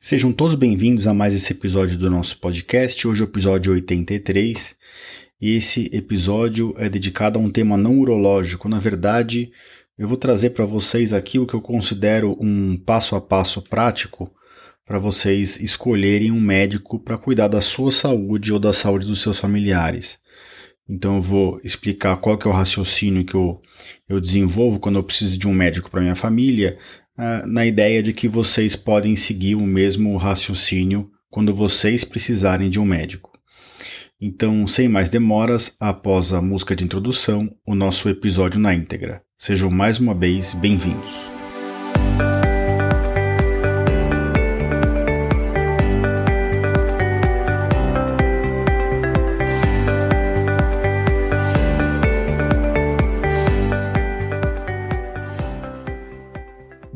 Sejam todos bem-vindos a mais esse episódio do nosso podcast. Hoje é o episódio 83 e esse episódio é dedicado a um tema não urológico. Na verdade, eu vou trazer para vocês aqui o que eu considero um passo a passo prático para vocês escolherem um médico para cuidar da sua saúde ou da saúde dos seus familiares. Então eu vou explicar qual que é o raciocínio que eu, eu desenvolvo quando eu preciso de um médico para minha família, uh, na ideia de que vocês podem seguir o mesmo raciocínio quando vocês precisarem de um médico. Então, sem mais demoras, após a música de introdução, o nosso episódio na íntegra. Sejam mais uma vez bem-vindos.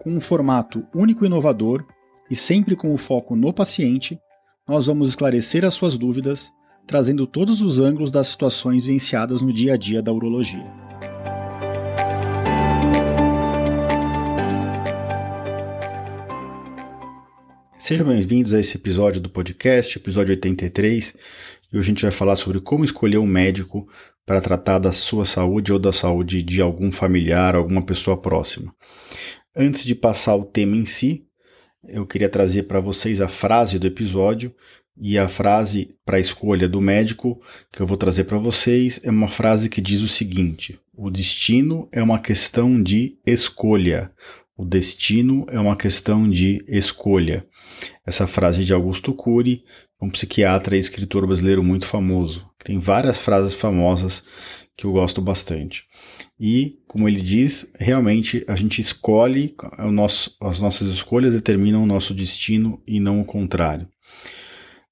com um formato único e inovador e sempre com o foco no paciente, nós vamos esclarecer as suas dúvidas, trazendo todos os ângulos das situações vivenciadas no dia a dia da urologia. Sejam bem-vindos a esse episódio do podcast, episódio 83, e hoje a gente vai falar sobre como escolher um médico para tratar da sua saúde ou da saúde de algum familiar, alguma pessoa próxima. Antes de passar o tema em si, eu queria trazer para vocês a frase do episódio e a frase para a escolha do médico que eu vou trazer para vocês é uma frase que diz o seguinte: O destino é uma questão de escolha. O destino é uma questão de escolha. Essa frase é de Augusto Cury, um psiquiatra e escritor brasileiro muito famoso. Tem várias frases famosas que eu gosto bastante. E, como ele diz, realmente a gente escolhe, o nosso, as nossas escolhas determinam o nosso destino e não o contrário.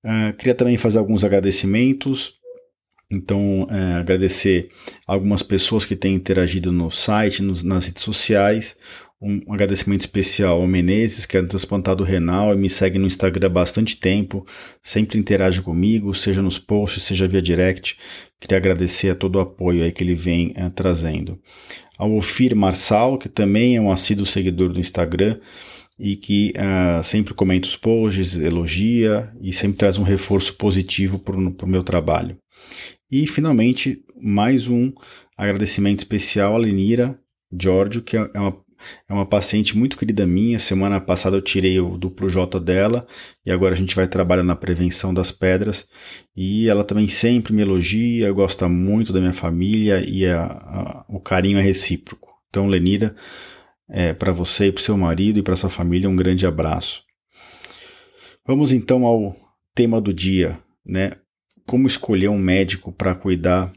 Uh, queria também fazer alguns agradecimentos. Então, uh, agradecer algumas pessoas que têm interagido no site, nos, nas redes sociais. Um agradecimento especial ao Menezes, que é transplantado renal e me segue no Instagram há bastante tempo, sempre interage comigo, seja nos posts, seja via direct. Queria agradecer a todo o apoio aí que ele vem é, trazendo. Ao Ofir Marçal, que também é um assíduo seguidor do Instagram e que uh, sempre comenta os posts, elogia e sempre traz um reforço positivo para o meu trabalho. E, finalmente, mais um agradecimento especial à Lenira Giorgio, que é uma é uma paciente muito querida minha. Semana passada eu tirei o duplo J dela e agora a gente vai trabalhar na prevenção das pedras. E ela também sempre me elogia, gosta muito da minha família e a, a, o carinho é recíproco. Então, Lenira, é, para você e para seu marido e para sua família, um grande abraço. Vamos então ao tema do dia, né? Como escolher um médico para cuidar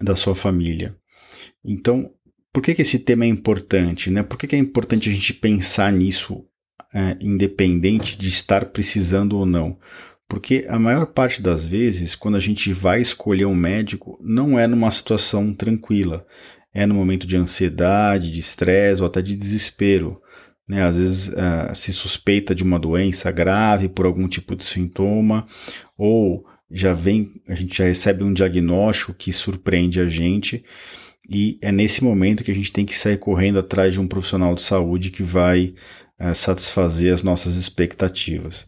da sua família. Então, por que, que esse tema é importante? Né? Por que, que é importante a gente pensar nisso, é, independente de estar precisando ou não? Porque a maior parte das vezes, quando a gente vai escolher um médico, não é numa situação tranquila. É no momento de ansiedade, de estresse ou até de desespero. Né? Às vezes uh, se suspeita de uma doença grave por algum tipo de sintoma, ou já vem, a gente já recebe um diagnóstico que surpreende a gente e é nesse momento que a gente tem que sair correndo atrás de um profissional de saúde que vai é, satisfazer as nossas expectativas.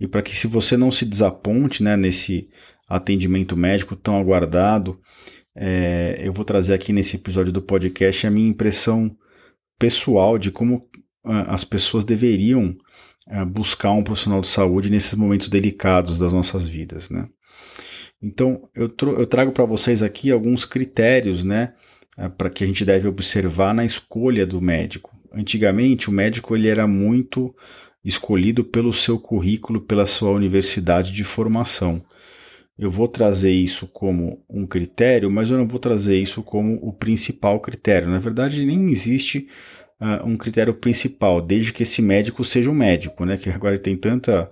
E para que se você não se desaponte né, nesse atendimento médico tão aguardado, é, eu vou trazer aqui nesse episódio do podcast a minha impressão pessoal de como as pessoas deveriam buscar um profissional de saúde nesses momentos delicados das nossas vidas, né? Então, eu, eu trago para vocês aqui alguns critérios, né, para que a gente deve observar na escolha do médico. Antigamente, o médico ele era muito escolhido pelo seu currículo, pela sua universidade de formação. Eu vou trazer isso como um critério, mas eu não vou trazer isso como o principal critério. Na verdade, nem existe uh, um critério principal, desde que esse médico seja um médico, né? Que agora tem tanta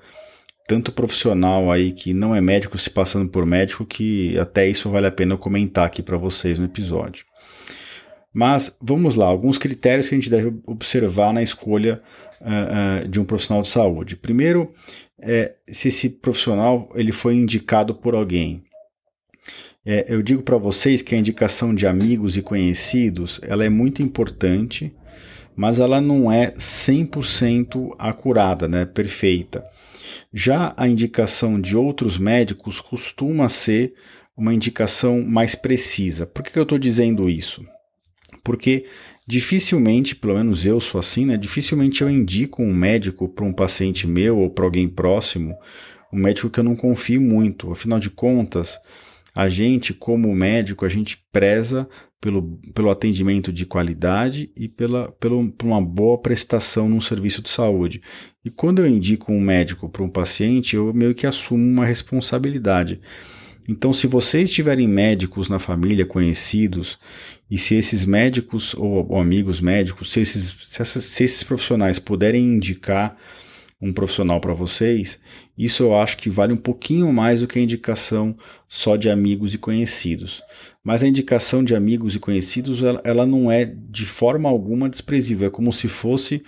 tanto profissional aí que não é médico se passando por médico que até isso vale a pena eu comentar aqui para vocês no episódio. Mas vamos lá, alguns critérios que a gente deve observar na escolha uh, uh, de um profissional de saúde. Primeiro, é se esse profissional ele foi indicado por alguém. É, eu digo para vocês que a indicação de amigos e conhecidos ela é muito importante, mas ela não é 100% acurada, né, perfeita. Já a indicação de outros médicos costuma ser uma indicação mais precisa. Por que eu estou dizendo isso? Porque dificilmente, pelo menos eu sou assim, né? Dificilmente eu indico um médico para um paciente meu ou para alguém próximo, um médico que eu não confio muito. Afinal de contas, a gente, como médico, a gente preza pelo, pelo atendimento de qualidade e pela, pelo, por uma boa prestação num serviço de saúde. E quando eu indico um médico para um paciente, eu meio que assumo uma responsabilidade. Então, se vocês tiverem médicos na família conhecidos, e se esses médicos ou, ou amigos médicos, se esses, se, essas, se esses profissionais puderem indicar um profissional para vocês, isso eu acho que vale um pouquinho mais do que a indicação só de amigos e conhecidos. Mas a indicação de amigos e conhecidos, ela, ela não é de forma alguma desprezível, é como se fosse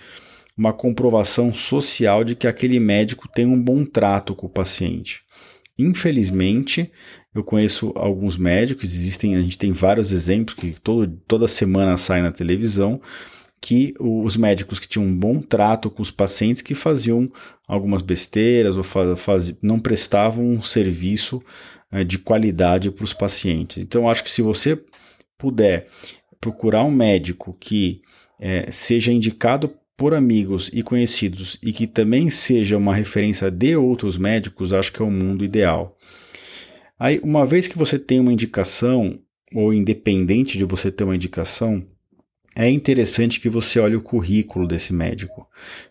uma comprovação social de que aquele médico tem um bom trato com o paciente. Infelizmente, eu conheço alguns médicos, existem, a gente tem vários exemplos que todo, toda semana saem na televisão, que os médicos que tinham um bom trato com os pacientes que faziam algumas besteiras ou faz, faz, não prestavam um serviço é, de qualidade para os pacientes. Então, acho que se você puder procurar um médico que é, seja indicado por amigos e conhecidos e que também seja uma referência de outros médicos, acho que é o mundo ideal. Aí, uma vez que você tem uma indicação, ou independente de você ter uma indicação, é interessante que você olhe o currículo desse médico.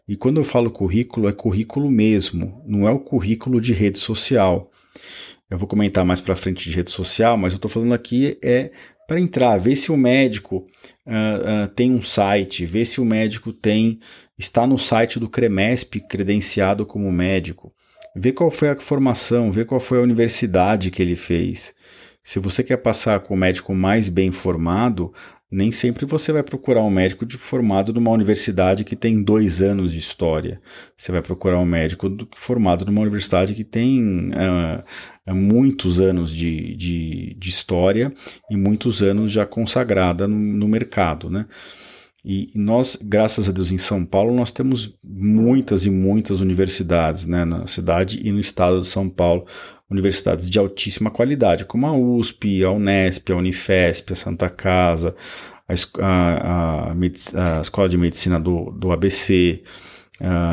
E quando eu falo currículo, é currículo mesmo, não é o currículo de rede social. Eu vou comentar mais para frente de rede social, mas eu estou falando aqui é para entrar, ver se o médico uh, uh, tem um site, ver se o médico tem está no site do Cremesp credenciado como médico, ver qual foi a formação, ver qual foi a universidade que ele fez. Se você quer passar com o médico mais bem formado, nem sempre você vai procurar um médico de, formado numa universidade que tem dois anos de história. Você vai procurar um médico do, formado numa universidade que tem uh, muitos anos de, de, de, história e muitos anos já consagrada no, no mercado, né? E nós, graças a Deus, em São Paulo, nós temos muitas e muitas universidades né, na cidade e no estado de São Paulo, universidades de altíssima qualidade, como a USP, a Unesp, a Unifesp, a Santa Casa, a, a, a, a Escola de Medicina do, do ABC,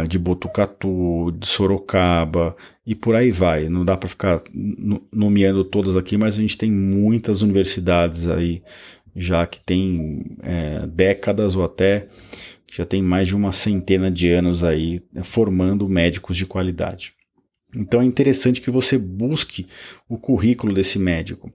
de Botucatu, de Sorocaba e por aí vai. Não dá para ficar nomeando todas aqui, mas a gente tem muitas universidades aí já que tem é, décadas ou até já tem mais de uma centena de anos aí formando médicos de qualidade. Então é interessante que você busque o currículo desse médico.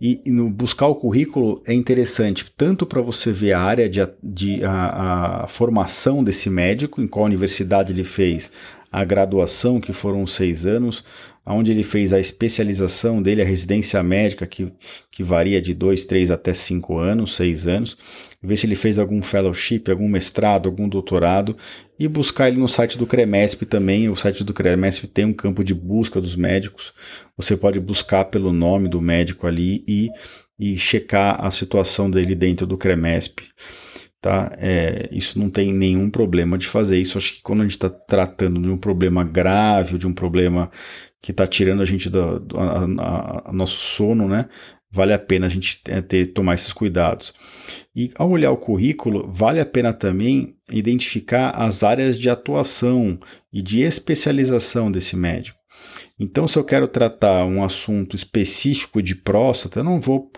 E, e no buscar o currículo é interessante tanto para você ver a área de, de a, a, formação desse médico, em qual universidade ele fez a graduação, que foram seis anos, onde ele fez a especialização dele, a residência médica, que, que varia de dois, três até cinco anos, seis anos, ver se ele fez algum fellowship, algum mestrado, algum doutorado e buscar ele no site do CREMESP também. O site do CREMESP tem um campo de busca dos médicos. Você pode buscar pelo nome do médico ali e, e checar a situação dele dentro do CREMESP. Tá? É, isso não tem nenhum problema de fazer isso. Acho que quando a gente está tratando de um problema grave, de um problema que está tirando a gente do, do a, a, a nosso sono, né? vale a pena a gente ter, tomar esses cuidados. E ao olhar o currículo, vale a pena também identificar as áreas de atuação e de especialização desse médico. Então, se eu quero tratar um assunto específico de próstata, eu não vou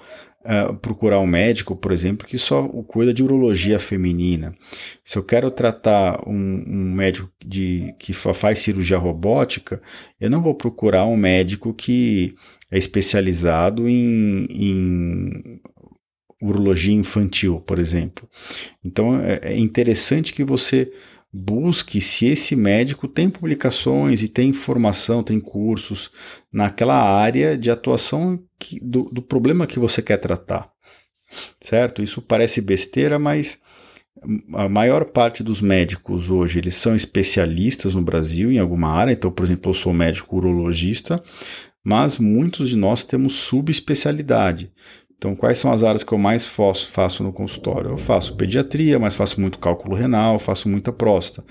uh, procurar um médico, por exemplo, que só cuida de urologia feminina. Se eu quero tratar um, um médico de, que faz cirurgia robótica, eu não vou procurar um médico que é especializado em, em urologia infantil, por exemplo. Então é, é interessante que você busque se esse médico tem publicações e tem informação, tem cursos naquela área de atuação que, do, do problema que você quer tratar. Certo? Isso parece besteira, mas a maior parte dos médicos hoje eles são especialistas no Brasil em alguma área. Então, por exemplo, eu sou médico urologista, mas muitos de nós temos subespecialidade. Então, quais são as áreas que eu mais faço, faço no consultório? Eu faço pediatria, mas faço muito cálculo renal, faço muita próstata.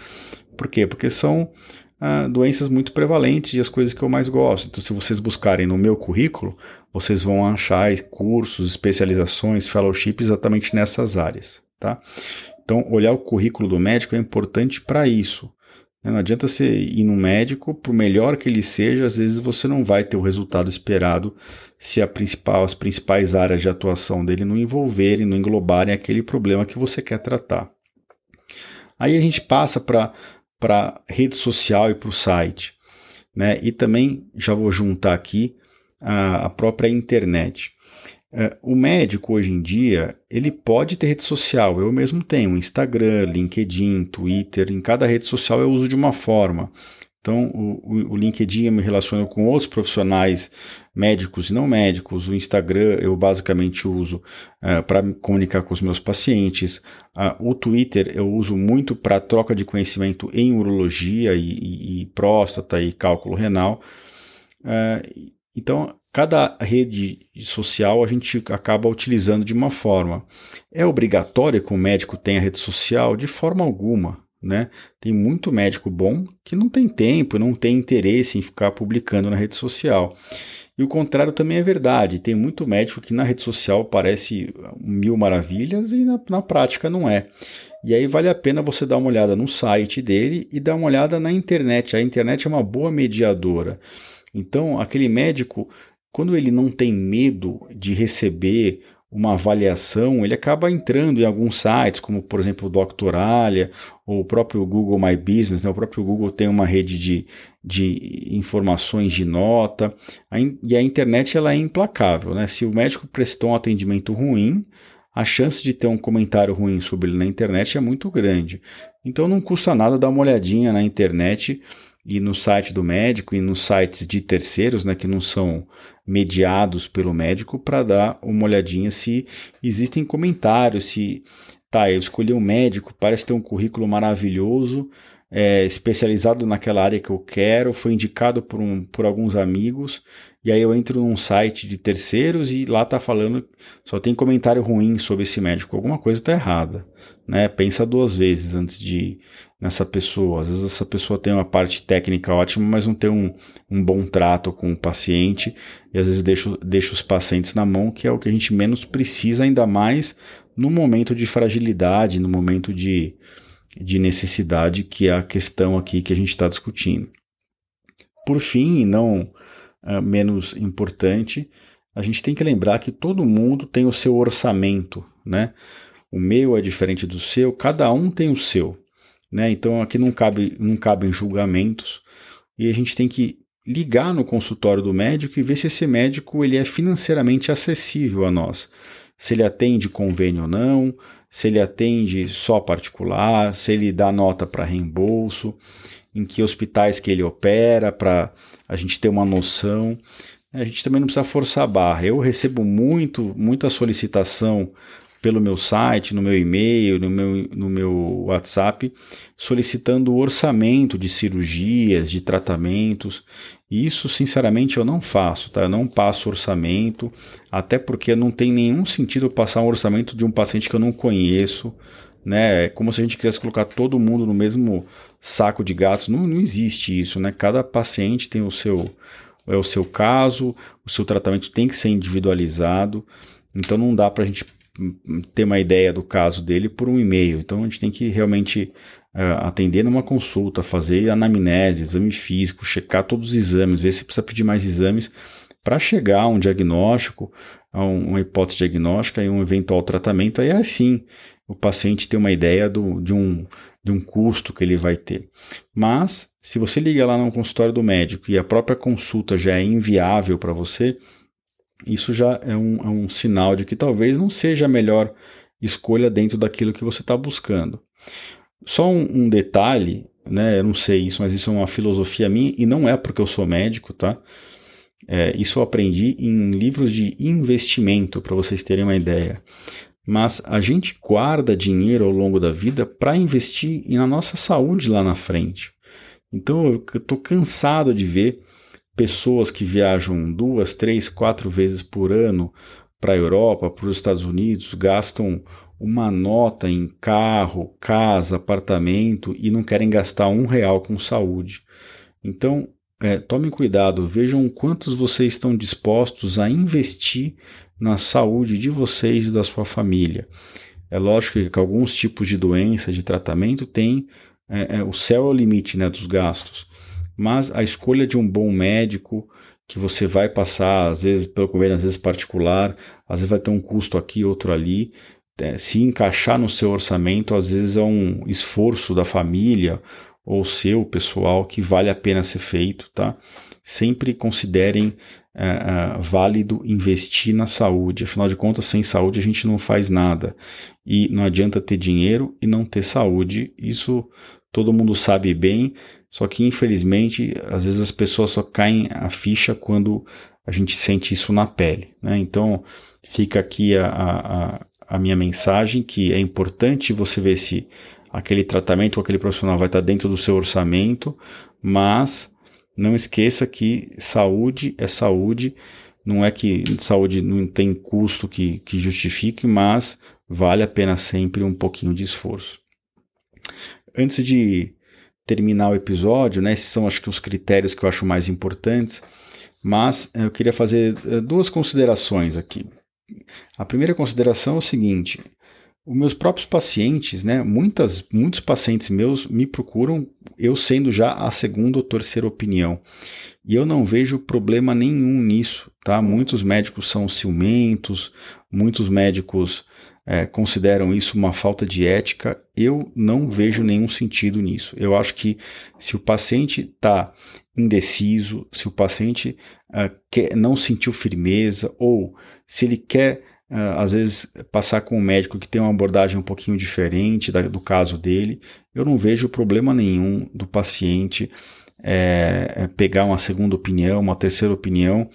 Por quê? Porque são ah, doenças muito prevalentes e as coisas que eu mais gosto. Então, se vocês buscarem no meu currículo, vocês vão achar cursos, especializações, fellowships exatamente nessas áreas. Tá? Então, olhar o currículo do médico é importante para isso. Né? Não adianta você ir no médico, por melhor que ele seja, às vezes você não vai ter o resultado esperado se principal, as principais áreas de atuação dele não envolverem, não englobarem aquele problema que você quer tratar. Aí a gente passa para a rede social e para o site. Né? E também já vou juntar aqui a, a própria internet. É, o médico hoje em dia ele pode ter rede social. Eu mesmo tenho Instagram, LinkedIn, Twitter. Em cada rede social eu uso de uma forma. Então, o, o LinkedIn eu me relaciono com outros profissionais médicos e não médicos. O Instagram eu basicamente uso uh, para comunicar com os meus pacientes. Uh, o Twitter eu uso muito para troca de conhecimento em urologia e, e, e próstata e cálculo renal. Uh, então, cada rede social a gente acaba utilizando de uma forma. É obrigatório que o médico tenha rede social? De forma alguma. Né? Tem muito médico bom que não tem tempo, não tem interesse em ficar publicando na rede social. E o contrário também é verdade. Tem muito médico que na rede social parece mil maravilhas e na, na prática não é. E aí vale a pena você dar uma olhada no site dele e dar uma olhada na internet. A internet é uma boa mediadora. Então, aquele médico quando ele não tem medo de receber uma avaliação, ele acaba entrando em alguns sites, como por exemplo o Doctoralia ou o próprio Google My Business. Né? O próprio Google tem uma rede de, de informações de nota, e a internet ela é implacável. Né? Se o médico prestou um atendimento ruim, a chance de ter um comentário ruim sobre ele na internet é muito grande. Então não custa nada dar uma olhadinha na internet e no site do médico e nos sites de terceiros, né, que não são mediados pelo médico, para dar uma olhadinha se existem comentários, se tá, eu escolhi um médico, parece ter um currículo maravilhoso, é, especializado naquela área que eu quero, foi indicado por, um, por alguns amigos, e aí eu entro num site de terceiros e lá tá falando, só tem comentário ruim sobre esse médico, alguma coisa está errada. Né? Pensa duas vezes antes de nessa pessoa. Às vezes essa pessoa tem uma parte técnica ótima, mas não tem um, um bom trato com o paciente e às vezes deixa, deixa os pacientes na mão, que é o que a gente menos precisa, ainda mais no momento de fragilidade, no momento de, de necessidade, que é a questão aqui que a gente está discutindo. Por fim, e não uh, menos importante, a gente tem que lembrar que todo mundo tem o seu orçamento, né? O meu é diferente do seu, cada um tem o seu. Né? Então aqui não, cabe, não cabem julgamentos e a gente tem que ligar no consultório do médico e ver se esse médico ele é financeiramente acessível a nós. Se ele atende convênio ou não, se ele atende só particular, se ele dá nota para reembolso, em que hospitais que ele opera, para a gente ter uma noção. A gente também não precisa forçar a barra. Eu recebo muito, muita solicitação pelo meu site, no meu e-mail, no meu, no meu WhatsApp, solicitando orçamento de cirurgias, de tratamentos. Isso, sinceramente, eu não faço, tá? Eu não passo orçamento, até porque não tem nenhum sentido passar um orçamento de um paciente que eu não conheço, né? É como se a gente quisesse colocar todo mundo no mesmo saco de gatos. Não, não existe isso, né? Cada paciente tem o seu é o seu caso, o seu tratamento tem que ser individualizado. Então não dá para a gente ter uma ideia do caso dele por um e-mail. Então a gente tem que realmente uh, atender numa consulta, fazer anamnese, exame físico, checar todos os exames, ver se precisa pedir mais exames para chegar a um diagnóstico, a uma hipótese diagnóstica e um eventual tratamento. Aí assim o paciente tem uma ideia do, de, um, de um custo que ele vai ter. Mas se você liga lá no consultório do médico e a própria consulta já é inviável para você, isso já é um, é um sinal de que talvez não seja a melhor escolha dentro daquilo que você está buscando. Só um, um detalhe, né? Eu não sei isso, mas isso é uma filosofia minha e não é porque eu sou médico, tá? É, isso eu aprendi em livros de investimento, para vocês terem uma ideia. Mas a gente guarda dinheiro ao longo da vida para investir na nossa saúde lá na frente. Então eu estou cansado de ver pessoas que viajam duas, três, quatro vezes por ano para a Europa, para os Estados Unidos, gastam uma nota em carro, casa, apartamento e não querem gastar um real com saúde. Então, é, tomem cuidado, vejam quantos vocês estão dispostos a investir na saúde de vocês e da sua família. É lógico que alguns tipos de doença, de tratamento, tem é, é, o céu é o limite né, dos gastos. Mas a escolha de um bom médico, que você vai passar, às vezes pelo governo, às vezes particular, às vezes vai ter um custo aqui, outro ali. É, se encaixar no seu orçamento, às vezes é um esforço da família ou seu pessoal que vale a pena ser feito, tá? Sempre considerem é, é, válido investir na saúde. Afinal de contas, sem saúde a gente não faz nada. E não adianta ter dinheiro e não ter saúde. Isso todo mundo sabe bem, só que infelizmente às vezes as pessoas só caem a ficha quando a gente sente isso na pele. Né? Então fica aqui a, a, a minha mensagem que é importante você ver se aquele tratamento ou aquele profissional vai estar dentro do seu orçamento, mas não esqueça que saúde é saúde, não é que saúde não tem custo que, que justifique, mas vale a pena sempre um pouquinho de esforço. Antes de terminar o episódio, né, esses são acho que os critérios que eu acho mais importantes, mas eu queria fazer eh, duas considerações aqui. A primeira consideração é o seguinte: os meus próprios pacientes, né, muitas, muitos pacientes meus me procuram, eu sendo já a segunda ou terceira opinião. E eu não vejo problema nenhum nisso, tá? Muitos médicos são ciumentos, muitos médicos é, consideram isso uma falta de ética. Eu não vejo nenhum sentido nisso. Eu acho que se o paciente está indeciso, se o paciente uh, quer, não sentiu firmeza, ou se ele quer uh, às vezes passar com um médico que tem uma abordagem um pouquinho diferente da, do caso dele, eu não vejo problema nenhum do paciente é, pegar uma segunda opinião, uma terceira opinião.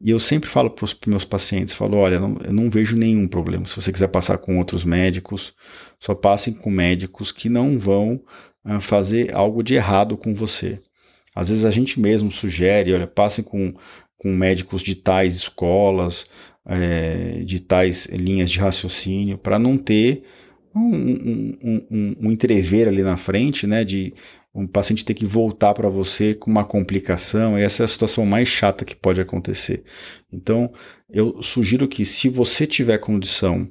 E eu sempre falo para os meus pacientes, falo, olha, não, eu não vejo nenhum problema. Se você quiser passar com outros médicos, só passem com médicos que não vão uh, fazer algo de errado com você. Às vezes a gente mesmo sugere, olha, passem com, com médicos de tais escolas, é, de tais linhas de raciocínio, para não ter um, um, um, um, entrever ali na frente, né, de um paciente ter que voltar para você com uma complicação, e essa é a situação mais chata que pode acontecer. Então, eu sugiro que se você tiver condição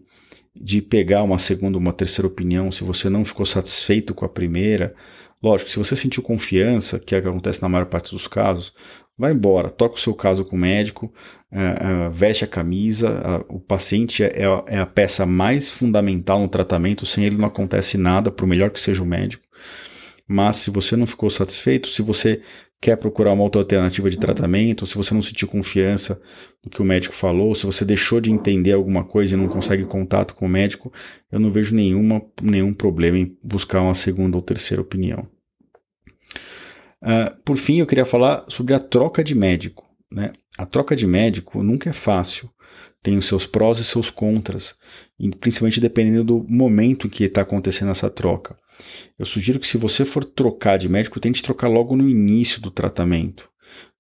de pegar uma segunda, uma terceira opinião, se você não ficou satisfeito com a primeira, lógico, se você sentiu confiança, que é o que acontece na maior parte dos casos, vai embora, toca o seu caso com o médico, uh, uh, veste a camisa, uh, o paciente é, é, a peça mais fundamental no tratamento, sem ele não acontece nada, por melhor que seja o médico. Mas se você não ficou satisfeito, se você quer procurar uma outra alternativa de tratamento, se você não sentiu confiança no que o médico falou, se você deixou de entender alguma coisa e não consegue contato com o médico, eu não vejo nenhuma, nenhum problema em buscar uma segunda ou terceira opinião. Uh, por fim, eu queria falar sobre a troca de médico. Né? A troca de médico nunca é fácil, tem os seus prós e seus contras, principalmente dependendo do momento que está acontecendo essa troca. Eu sugiro que se você for trocar de médico, tente trocar logo no início do tratamento,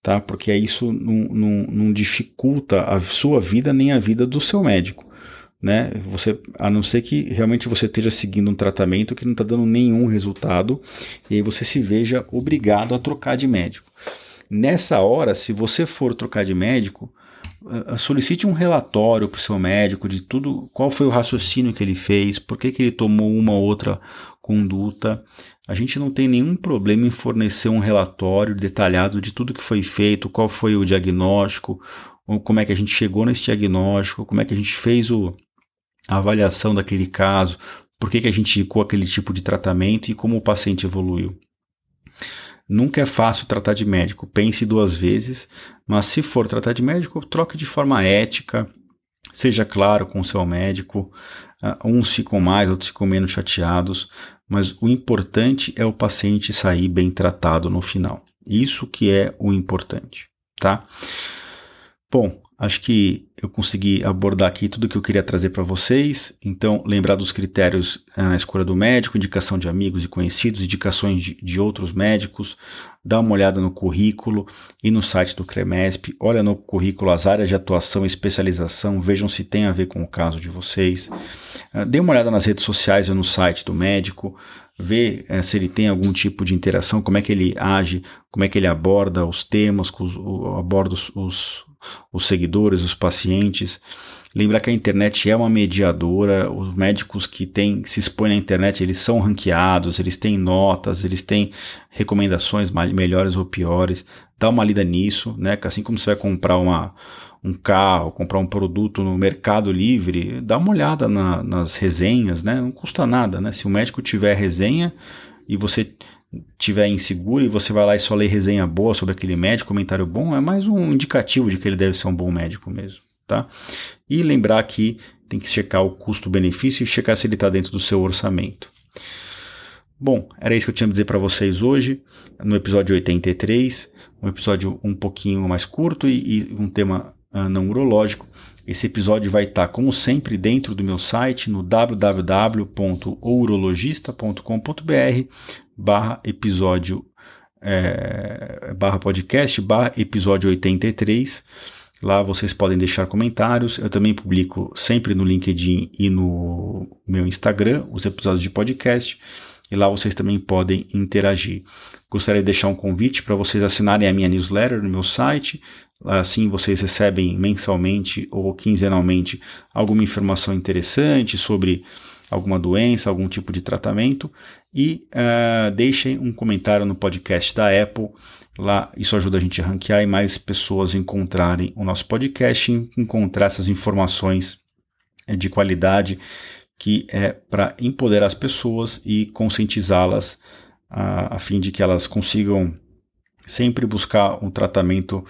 tá? Porque isso não, não, não dificulta a sua vida nem a vida do seu médico né? Você, a não ser que realmente você esteja seguindo um tratamento que não está dando nenhum resultado, e aí você se veja obrigado a trocar de médico. Nessa hora, se você for trocar de médico, solicite um relatório para o seu médico de tudo, qual foi o raciocínio que ele fez, por que, que ele tomou uma ou outra conduta. A gente não tem nenhum problema em fornecer um relatório detalhado de tudo que foi feito, qual foi o diagnóstico, como é que a gente chegou nesse diagnóstico, como é que a gente fez o, a avaliação daquele caso, por que, que a gente indicou aquele tipo de tratamento e como o paciente evoluiu. Nunca é fácil tratar de médico, pense duas vezes, mas se for tratar de médico, troque de forma ética, seja claro com o seu médico, uh, uns ficam mais, outros ficam menos chateados, mas o importante é o paciente sair bem tratado no final. Isso que é o importante, tá? Bom, acho que eu consegui abordar aqui tudo o que eu queria trazer para vocês. Então, lembrar dos critérios eh, na escolha do médico, indicação de amigos e conhecidos, indicações de, de outros médicos, dá uma olhada no currículo e no site do CREMESP, olha no currículo as áreas de atuação e especialização, vejam se tem a ver com o caso de vocês. Uh, dê uma olhada nas redes sociais ou no site do médico, vê uh, se ele tem algum tipo de interação, como é que ele age, como é que ele aborda os temas, os, aborda os, os, os seguidores, os pacientes. Lembrar que a internet é uma mediadora, os médicos que se expõem na internet, eles são ranqueados, eles têm notas, eles têm recomendações melhores ou piores. Dá uma lida nisso, né? Assim como você vai comprar uma, um carro, comprar um produto no Mercado Livre, dá uma olhada na, nas resenhas, né? Não custa nada, né? Se o médico tiver resenha e você tiver inseguro e você vai lá e só lê resenha boa sobre aquele médico, comentário bom, é mais um indicativo de que ele deve ser um bom médico mesmo, tá? E lembrar que tem que checar o custo-benefício e checar se ele está dentro do seu orçamento. Bom, era isso que eu tinha a dizer para vocês hoje, no episódio 83, um episódio um pouquinho mais curto e, e um tema uh, não urológico. Esse episódio vai estar, como sempre, dentro do meu site no www.ourologista.com.br barra episódio é, barra podcast barra episódio 83 Lá vocês podem deixar comentários. Eu também publico sempre no LinkedIn e no meu Instagram os episódios de podcast. E lá vocês também podem interagir. Gostaria de deixar um convite para vocês assinarem a minha newsletter no meu site. Assim vocês recebem mensalmente ou quinzenalmente alguma informação interessante sobre alguma doença, algum tipo de tratamento. E uh, deixem um comentário no podcast da Apple Lá isso ajuda a gente a ranquear e mais pessoas encontrarem o nosso podcast e encontrar essas informações eh, de qualidade que é para empoderar as pessoas e conscientizá-las a, a, fim de que elas consigam sempre buscar um tratamento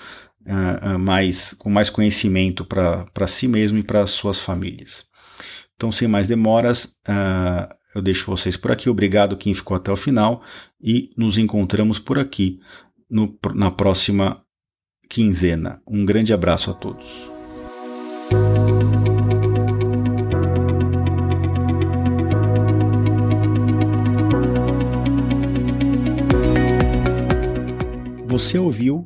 uh, uh, mais com mais conhecimento para si mesmo e para suas famílias. Então, sem mais demoras, uh, eu deixo vocês por aqui. Obrigado quem ficou até o final e nos encontramos por aqui no, na próxima quinzena. Um grande abraço a todos. Você ouviu